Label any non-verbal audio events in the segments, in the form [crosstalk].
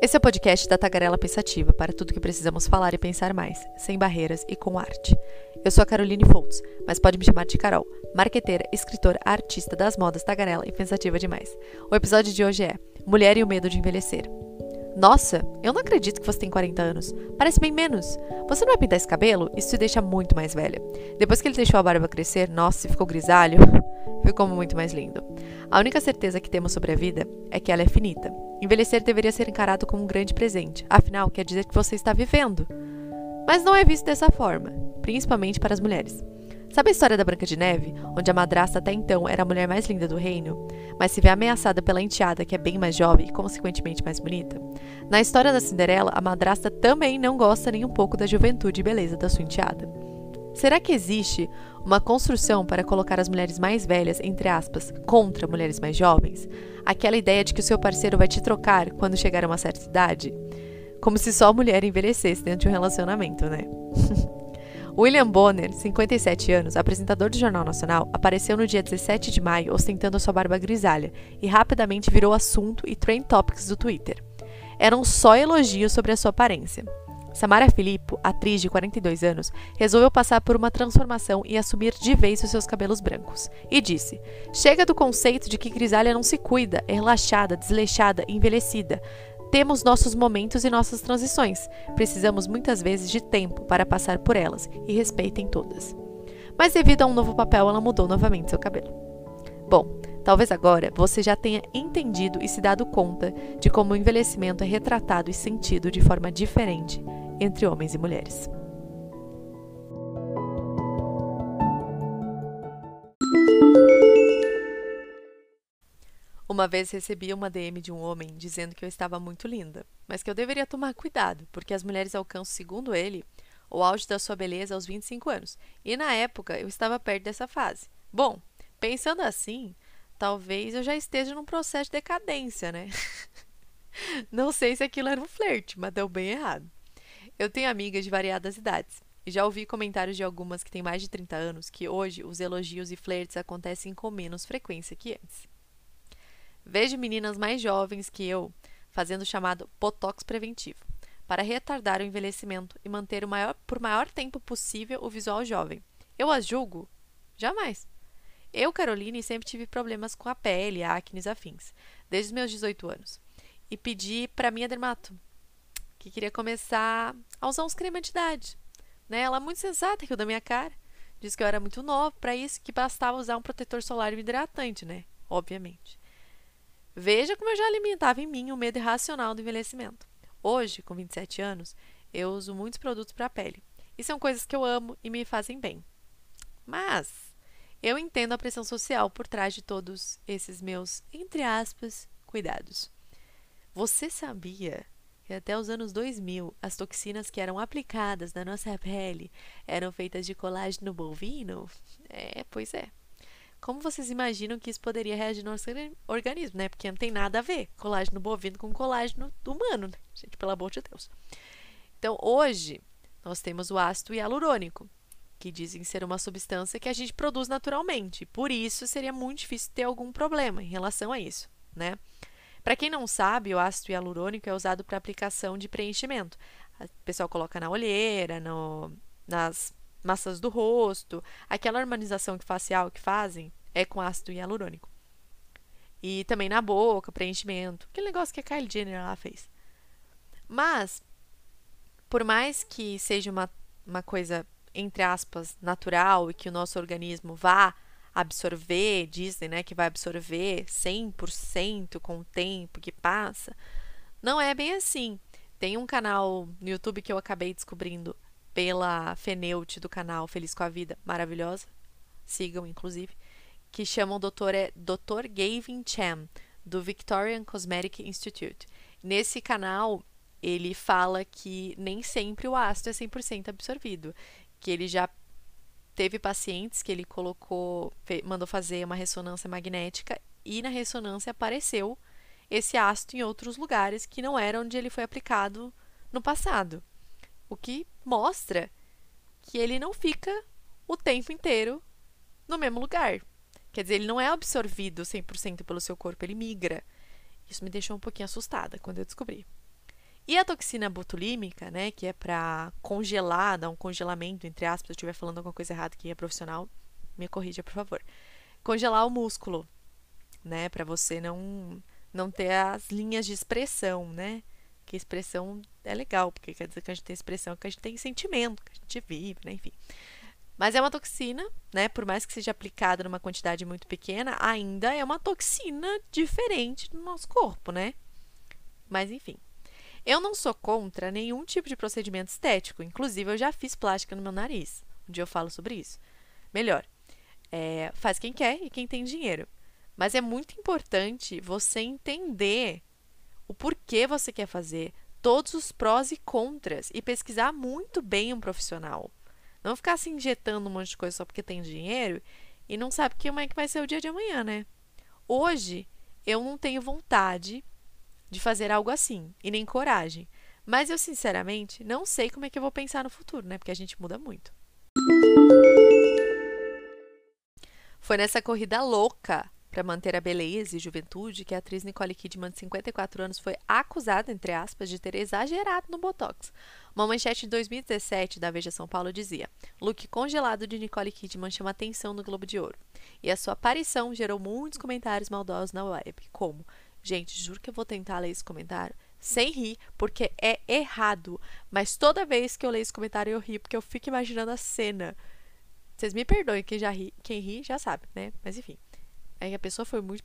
Esse é o podcast da Tagarela Pensativa para tudo que precisamos falar e pensar mais, sem barreiras e com arte. Eu sou a Caroline Foltz, mas pode me chamar de Carol, marqueteira, escritora, artista das modas tagarela e pensativa demais. O episódio de hoje é Mulher e o Medo de Envelhecer. Nossa, eu não acredito que você tem 40 anos. Parece bem menos. Você não vai pintar esse cabelo? Isso te deixa muito mais velha. Depois que ele deixou a barba crescer, nossa, ficou grisalho, [laughs] ficou muito mais lindo. A única certeza que temos sobre a vida é que ela é finita. Envelhecer deveria ser encarado como um grande presente, afinal, quer dizer que você está vivendo. Mas não é visto dessa forma, principalmente para as mulheres. Sabe a história da Branca de Neve, onde a madrasta até então era a mulher mais linda do reino, mas se vê ameaçada pela enteada, que é bem mais jovem e consequentemente mais bonita? Na história da Cinderela, a madrasta também não gosta nem um pouco da juventude e beleza da sua enteada. Será que existe uma construção para colocar as mulheres mais velhas, entre aspas, contra mulheres mais jovens? Aquela ideia de que o seu parceiro vai te trocar quando chegar a uma certa idade? Como se só a mulher envelhecesse dentro de um relacionamento, né? [laughs] William Bonner, 57 anos, apresentador do Jornal Nacional, apareceu no dia 17 de maio ostentando sua barba grisalha e rapidamente virou assunto e trend topics do Twitter. Eram só elogios sobre a sua aparência. Samara Filippo, atriz de 42 anos, resolveu passar por uma transformação e assumir de vez os seus cabelos brancos. E disse: Chega do conceito de que grisalha não se cuida, é relaxada, desleixada, envelhecida. Temos nossos momentos e nossas transições. Precisamos muitas vezes de tempo para passar por elas e respeitem todas. Mas devido a um novo papel, ela mudou novamente seu cabelo. Bom, talvez agora você já tenha entendido e se dado conta de como o envelhecimento é retratado e sentido de forma diferente entre homens e mulheres. Uma vez recebi uma DM de um homem dizendo que eu estava muito linda, mas que eu deveria tomar cuidado, porque as mulheres alcançam, segundo ele, o auge da sua beleza aos 25 anos, e na época eu estava perto dessa fase. Bom, pensando assim, talvez eu já esteja num processo de decadência, né? [laughs] Não sei se aquilo era um flerte, mas deu bem errado. Eu tenho amigas de variadas idades. E já ouvi comentários de algumas que têm mais de 30 anos que hoje os elogios e flertes acontecem com menos frequência que antes. Vejo meninas mais jovens que eu fazendo o chamado botox preventivo, para retardar o envelhecimento e manter o maior, por maior tempo possível o visual jovem. Eu as julgo? Jamais. Eu, Caroline, sempre tive problemas com a pele, acne e afins, desde os meus 18 anos. E pedi para minha dermato, que queria começar a usar uns cremes de idade. Né? Ela é muito sensata, riu da minha cara. Disse que eu era muito nova para isso, que bastava usar um protetor solar hidratante, né? Obviamente. Veja como eu já alimentava em mim o medo irracional do envelhecimento. Hoje, com 27 anos, eu uso muitos produtos para a pele. E são coisas que eu amo e me fazem bem. Mas eu entendo a pressão social por trás de todos esses meus, entre aspas, cuidados. Você sabia que até os anos 2000 as toxinas que eram aplicadas na nossa pele eram feitas de colágeno bovino? É, pois é. Como vocês imaginam que isso poderia reagir no nosso organismo, né? Porque não tem nada a ver colágeno bovino com colágeno humano, né? Gente, pelo amor de Deus. Então, hoje, nós temos o ácido hialurônico, que dizem ser uma substância que a gente produz naturalmente. Por isso, seria muito difícil ter algum problema em relação a isso, né? Para quem não sabe, o ácido hialurônico é usado para aplicação de preenchimento. O pessoal coloca na olheira, no, nas massas do rosto, aquela harmonização facial que fazem é com ácido hialurônico. E também na boca, preenchimento, aquele negócio que a Kylie Jenner lá fez. Mas, por mais que seja uma, uma coisa, entre aspas, natural e que o nosso organismo vá absorver, dizem né, que vai absorver 100% com o tempo que passa, não é bem assim. Tem um canal no YouTube que eu acabei descobrindo pela Feneute do canal Feliz com a Vida, maravilhosa. Sigam, inclusive. Que chama o doutor, é Dr. Gavin Chan, do Victorian Cosmetic Institute. Nesse canal, ele fala que nem sempre o ácido é 100% absorvido. Que ele já teve pacientes que ele colocou, mandou fazer uma ressonância magnética e na ressonância apareceu esse ácido em outros lugares que não era onde ele foi aplicado no passado. O que mostra que ele não fica o tempo inteiro no mesmo lugar. Quer dizer, ele não é absorvido 100% pelo seu corpo, ele migra. Isso me deixou um pouquinho assustada quando eu descobri. E a toxina botulímica, né, que é para congelar, dar um congelamento, entre aspas, se eu estiver falando alguma coisa errada que é profissional, me corrija, por favor. Congelar o músculo, né, para você não não ter as linhas de expressão, né? Que expressão é legal, porque quer dizer que a gente tem expressão, que a gente tem sentimento, que a gente vive, né? Enfim. Mas é uma toxina, né? Por mais que seja aplicada numa quantidade muito pequena, ainda é uma toxina diferente no nosso corpo, né? Mas enfim. Eu não sou contra nenhum tipo de procedimento estético. Inclusive, eu já fiz plástica no meu nariz. Um dia eu falo sobre isso. Melhor, é, faz quem quer e quem tem dinheiro. Mas é muito importante você entender o porquê você quer fazer, todos os prós e contras e pesquisar muito bem um profissional. Não ficar se injetando um monte de coisa só porque tem dinheiro e não sabe como é que vai ser o dia de amanhã, né? Hoje eu não tenho vontade de fazer algo assim e nem coragem. Mas eu, sinceramente, não sei como é que eu vou pensar no futuro, né? Porque a gente muda muito. Foi nessa corrida louca para manter a beleza e juventude que a atriz Nicole Kidman, de 54 anos, foi acusada, entre aspas, de ter exagerado no Botox. Uma manchete de 2017 da Veja São Paulo dizia: Look congelado de Nicole Kidman chama atenção no Globo de Ouro. E a sua aparição gerou muitos comentários maldosos na web, como Gente, juro que eu vou tentar ler esse comentário sem rir, porque é errado. Mas toda vez que eu leio esse comentário eu rio, porque eu fico imaginando a cena. Vocês me perdoem, quem já ri, quem ri já sabe, né? Mas enfim. É que a pessoa foi muito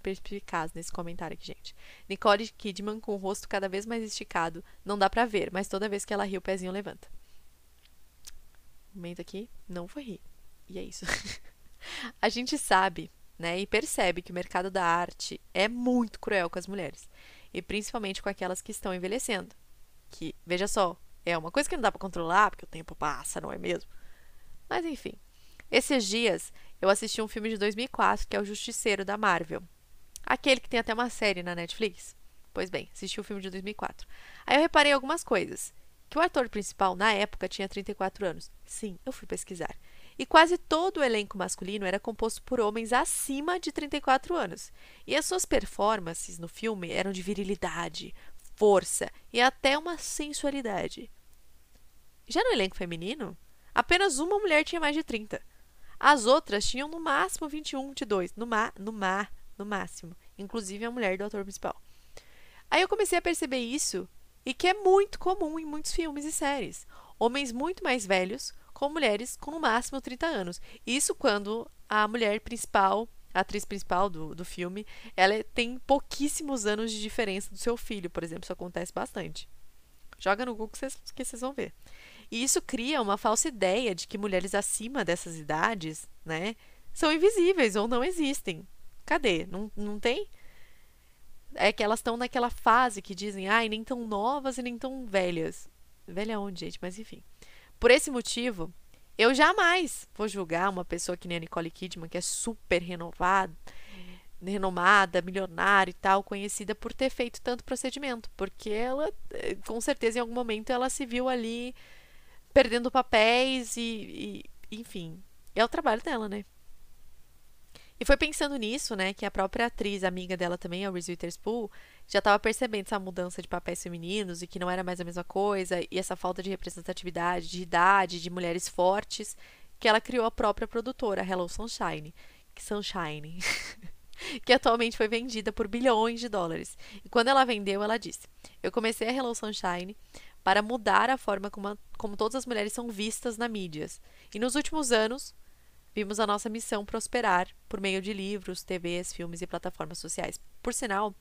perspicaz nesse comentário aqui, gente. Nicole Kidman com o rosto cada vez mais esticado. Não dá pra ver, mas toda vez que ela ri, o pezinho levanta. Momento aqui, não foi rir. E é isso. [laughs] a gente sabe né? E percebe que o mercado da arte é muito cruel com as mulheres, e principalmente com aquelas que estão envelhecendo. Que, veja só, é uma coisa que não dá para controlar, porque o tempo passa, não é mesmo? Mas enfim. Esses dias eu assisti um filme de 2004 que é O Justiceiro da Marvel. Aquele que tem até uma série na Netflix. Pois bem, assisti o filme de 2004. Aí eu reparei algumas coisas. Que o ator principal, na época, tinha 34 anos. Sim, eu fui pesquisar e quase todo o elenco masculino era composto por homens acima de 34 anos. E as suas performances no filme eram de virilidade, força e até uma sensualidade. Já no elenco feminino, apenas uma mulher tinha mais de 30. As outras tinham no máximo 21, 22, no ma, no ma, no máximo, inclusive a mulher do ator principal. Aí eu comecei a perceber isso e que é muito comum em muitos filmes e séries. Homens muito mais velhos com mulheres com no máximo 30 anos. Isso quando a mulher principal, a atriz principal do, do filme, ela tem pouquíssimos anos de diferença do seu filho, por exemplo. Isso acontece bastante. Joga no Google que vocês, que vocês vão ver. E isso cria uma falsa ideia de que mulheres acima dessas idades, né, são invisíveis ou não existem. Cadê? Não, não tem? É que elas estão naquela fase que dizem, ai, nem tão novas e nem tão velhas. Velha onde, gente? Mas enfim. Por esse motivo, eu jamais vou julgar uma pessoa que nem a Nicole Kidman, que é super renovada, renomada, milionária e tal, conhecida por ter feito tanto procedimento, porque ela, eh, com certeza, em algum momento, ela se viu ali perdendo papéis e, e enfim, é o trabalho dela, né? E foi pensando nisso, né, que a própria atriz, amiga dela também, a Reese Witherspoon, já estava percebendo essa mudança de papéis femininos e que não era mais a mesma coisa, e essa falta de representatividade, de idade, de mulheres fortes, que ela criou a própria produtora, Hello Sunshine, que Sunshine, [laughs] que atualmente foi vendida por bilhões de dólares. E quando ela vendeu, ela disse: "Eu comecei a Hello Sunshine para mudar a forma como, a, como todas as mulheres são vistas na mídias. E nos últimos anos, vimos a nossa missão prosperar por meio de livros, TVs, filmes e plataformas sociais. Por sinal,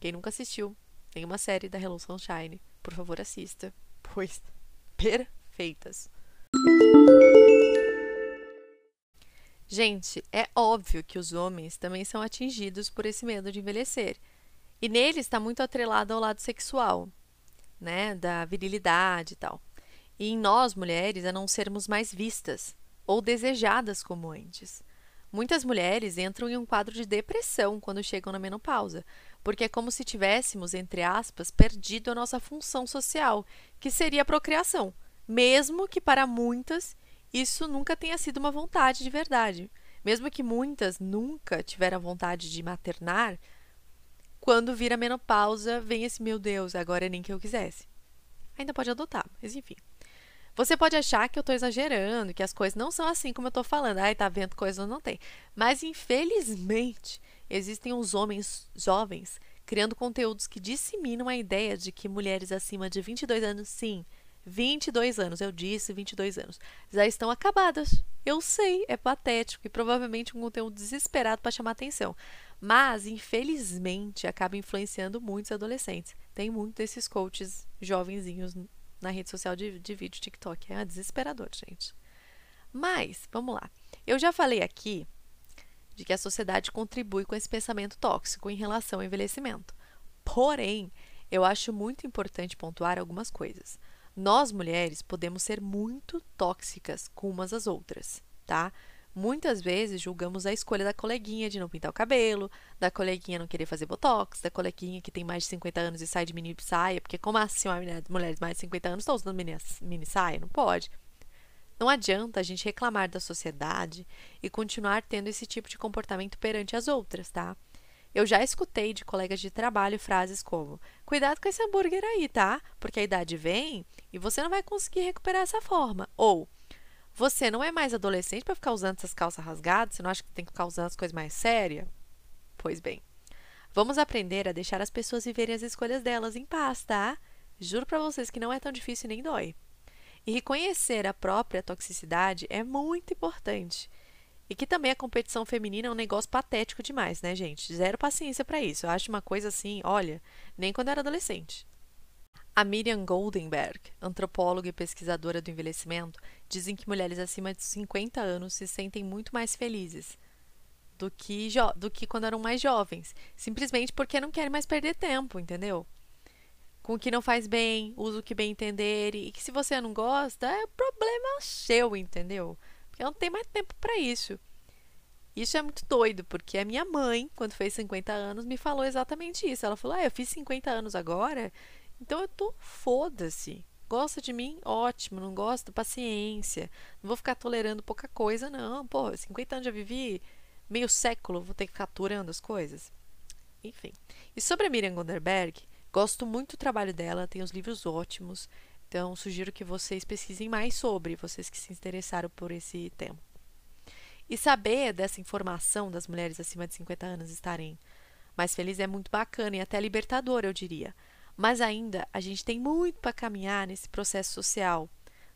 quem nunca assistiu nenhuma série da Hello Sunshine, por favor assista, [laughs] pois perfeitas. Gente, é óbvio que os homens também são atingidos por esse medo de envelhecer. E nele está muito atrelado ao lado sexual, né, da virilidade e tal. E em nós, mulheres, a não sermos mais vistas, ou desejadas como antes. Muitas mulheres entram em um quadro de depressão quando chegam na menopausa, porque é como se tivéssemos, entre aspas, perdido a nossa função social, que seria a procriação, mesmo que para muitas isso nunca tenha sido uma vontade de verdade. Mesmo que muitas nunca tiveram vontade de maternar, quando vira menopausa, vem esse meu Deus, agora é nem que eu quisesse. Ainda pode adotar, mas enfim. Você pode achar que eu estou exagerando, que as coisas não são assim como eu estou falando. Ai, tá vendo coisas não tem. Mas infelizmente, existem uns homens jovens criando conteúdos que disseminam a ideia de que mulheres acima de 22 anos, sim, 22 anos, eu disse 22 anos, já estão acabadas. Eu sei, é patético e provavelmente um conteúdo desesperado para chamar atenção. Mas, infelizmente, acaba influenciando muitos adolescentes. Tem muitos desses coaches jovenzinhos na rede social de, de vídeo TikTok. É desesperador, gente. Mas, vamos lá. Eu já falei aqui de que a sociedade contribui com esse pensamento tóxico em relação ao envelhecimento. Porém, eu acho muito importante pontuar algumas coisas. Nós mulheres podemos ser muito tóxicas com umas às outras, tá? Muitas vezes julgamos a escolha da coleguinha de não pintar o cabelo, da coleguinha não querer fazer botox, da coleguinha que tem mais de 50 anos e sai de mini saia, porque como assim uma mulheres mais de 50 anos estão usando mini, mini saia? Não pode. Não adianta a gente reclamar da sociedade e continuar tendo esse tipo de comportamento perante as outras, tá? Eu já escutei de colegas de trabalho frases como: Cuidado com esse hambúrguer aí, tá? Porque a idade vem e você não vai conseguir recuperar essa forma. Ou você não é mais adolescente para ficar usando essas calças rasgadas? Você não acha que tem que ficar usando as coisas mais sérias? Pois bem, vamos aprender a deixar as pessoas viverem as escolhas delas em paz, tá? Juro para vocês que não é tão difícil nem dói. E reconhecer a própria toxicidade é muito importante. E que também a competição feminina é um negócio patético demais, né, gente? Zero paciência para isso. Eu acho uma coisa assim, olha, nem quando eu era adolescente. A Miriam Goldenberg, antropóloga e pesquisadora do envelhecimento, dizem que mulheres acima de 50 anos se sentem muito mais felizes do que, do que quando eram mais jovens, simplesmente porque não querem mais perder tempo, entendeu? Com o que não faz bem, usa o que bem entender, e que se você não gosta, é problema seu, entendeu? Porque não tem mais tempo para isso. Isso é muito doido, porque a minha mãe, quando fez 50 anos, me falou exatamente isso. Ela falou: Ah, eu fiz 50 anos agora então eu tô foda-se. Gosta de mim? Ótimo. Não gosta? Paciência. Não vou ficar tolerando pouca coisa, não. Pô, 50 anos já vivi meio século, vou ter que ficar aturando as coisas. Enfim. E sobre a Miriam Gonderberg, gosto muito do trabalho dela, tem os livros ótimos. Então, sugiro que vocês pesquisem mais sobre, vocês que se interessaram por esse tema. E saber dessa informação das mulheres acima de 50 anos estarem mais felizes é muito bacana e até libertador, eu diria. Mas ainda a gente tem muito para caminhar nesse processo social,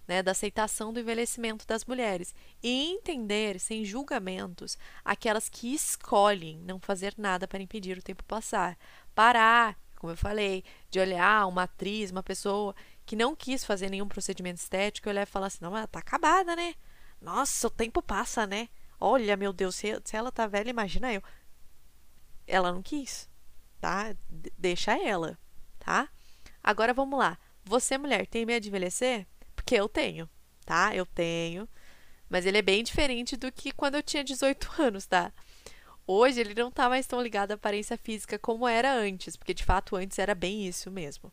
né, da aceitação do envelhecimento das mulheres e entender, sem julgamentos, aquelas que escolhem não fazer nada para impedir o tempo passar. Parar, como eu falei, de olhar uma atriz, uma pessoa que não quis fazer nenhum procedimento estético e olhar e falar assim: não, ela tá acabada, né? Nossa, o tempo passa, né? Olha, meu Deus, se, se ela tá velha, imagina eu. Ela não quis, tá? Deixa ela tá? Agora vamos lá. Você, mulher, tem medo de envelhecer? Porque eu tenho, tá? Eu tenho. Mas ele é bem diferente do que quando eu tinha 18 [laughs] anos, tá? Hoje ele não tá mais tão ligado à aparência física como era antes, porque de fato antes era bem isso mesmo.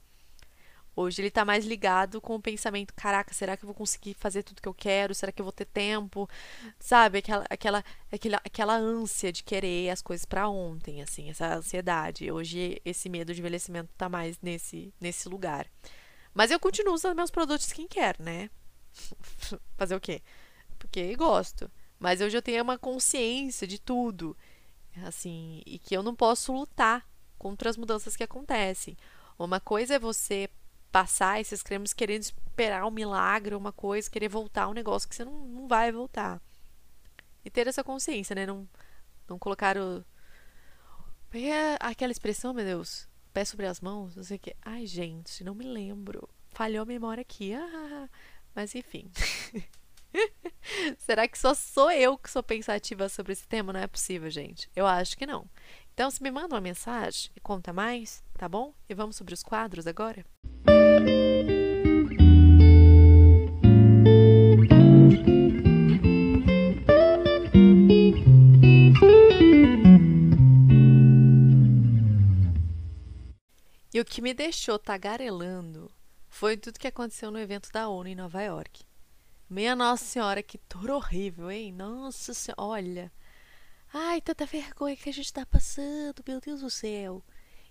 Hoje ele está mais ligado com o pensamento: caraca, será que eu vou conseguir fazer tudo que eu quero? Será que eu vou ter tempo? Sabe? Aquela, aquela, aquela, aquela ânsia de querer as coisas para ontem, assim, essa ansiedade. Hoje esse medo de envelhecimento está mais nesse, nesse lugar. Mas eu continuo usando meus produtos skincare, né? [laughs] Fazer o quê? Porque gosto. Mas hoje eu tenho uma consciência de tudo, assim, e que eu não posso lutar contra as mudanças que acontecem. Uma coisa é você passar esses cremes querendo esperar um milagre, uma coisa, querer voltar um negócio que você não, não vai voltar. E ter essa consciência, né? Não, não colocar o. É aquela expressão, meu Deus, pé sobre as mãos, não sei o que. Ai, gente, não me lembro. Falhou a memória aqui. Ah, mas enfim. [laughs] Será que só sou eu que sou pensativa sobre esse tema? Não é possível, gente. Eu acho que não. Então, se me manda uma mensagem e conta mais, tá bom? E vamos sobre os quadros agora? E o que me deixou tagarelando foi tudo que aconteceu no evento da ONU em Nova York. Minha Nossa Senhora, que tour horrível, hein? Nossa Senhora, olha. Ai, tanta vergonha que a gente tá passando, meu Deus do céu.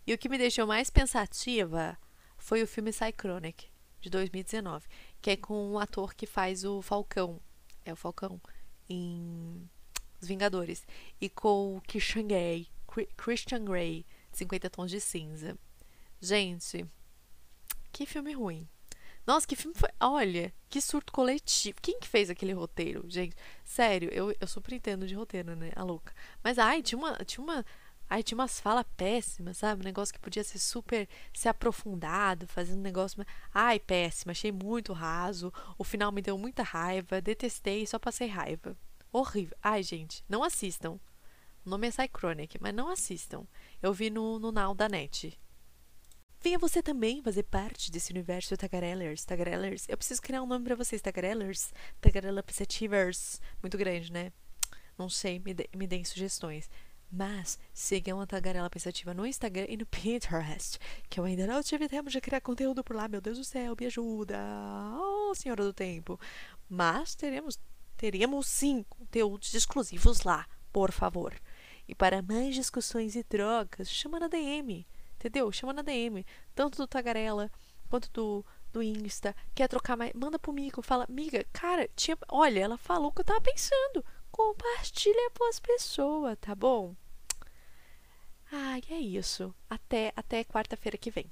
E o que me deixou mais pensativa foi o filme Cychronic, de 2019, que é com o um ator que faz o Falcão. É o Falcão em Os Vingadores. E com o Christian Grey, Christian Grey, 50 Tons de Cinza. Gente, que filme ruim. Nossa, que filme foi. Olha, que surto coletivo. Quem que fez aquele roteiro, gente? Sério, eu, eu super entendo de roteiro, né? A louca. Mas, ai, tinha uma. Tinha uma Ai, tinha umas falas péssimas, sabe? Um negócio que podia ser super se aprofundado, fazendo um negócio. Ai, péssimo, achei muito raso. O final me deu muita raiva, detestei, só passei raiva. Horrível. Ai, gente, não assistam. O nome é Cychronic, mas não assistam. Eu vi no, no Now da Net. Venha você também fazer parte desse universo Tagarellers. Tagarellers. Eu preciso criar um nome para vocês, Tagarellers. Perceptivers. Muito grande, né? Não sei, me, de, me deem sugestões. Mas sigam a Tagarela Pensativa no Instagram e no Pinterest, que eu ainda não tive tempo de criar conteúdo por lá. Meu Deus do céu, me ajuda! Oh, Senhora do Tempo! Mas teremos, teremos sim conteúdos exclusivos lá, por favor. E para mais discussões e trocas, chama na DM, entendeu? Chama na DM, tanto do Tagarela quanto do, do Insta. Quer trocar mais? Manda pro Mico, fala, amiga, cara, tinha, olha, ela falou o que eu tava pensando. Compartilha com as pessoas, tá bom? Ah, é isso. Até, até quarta-feira que vem.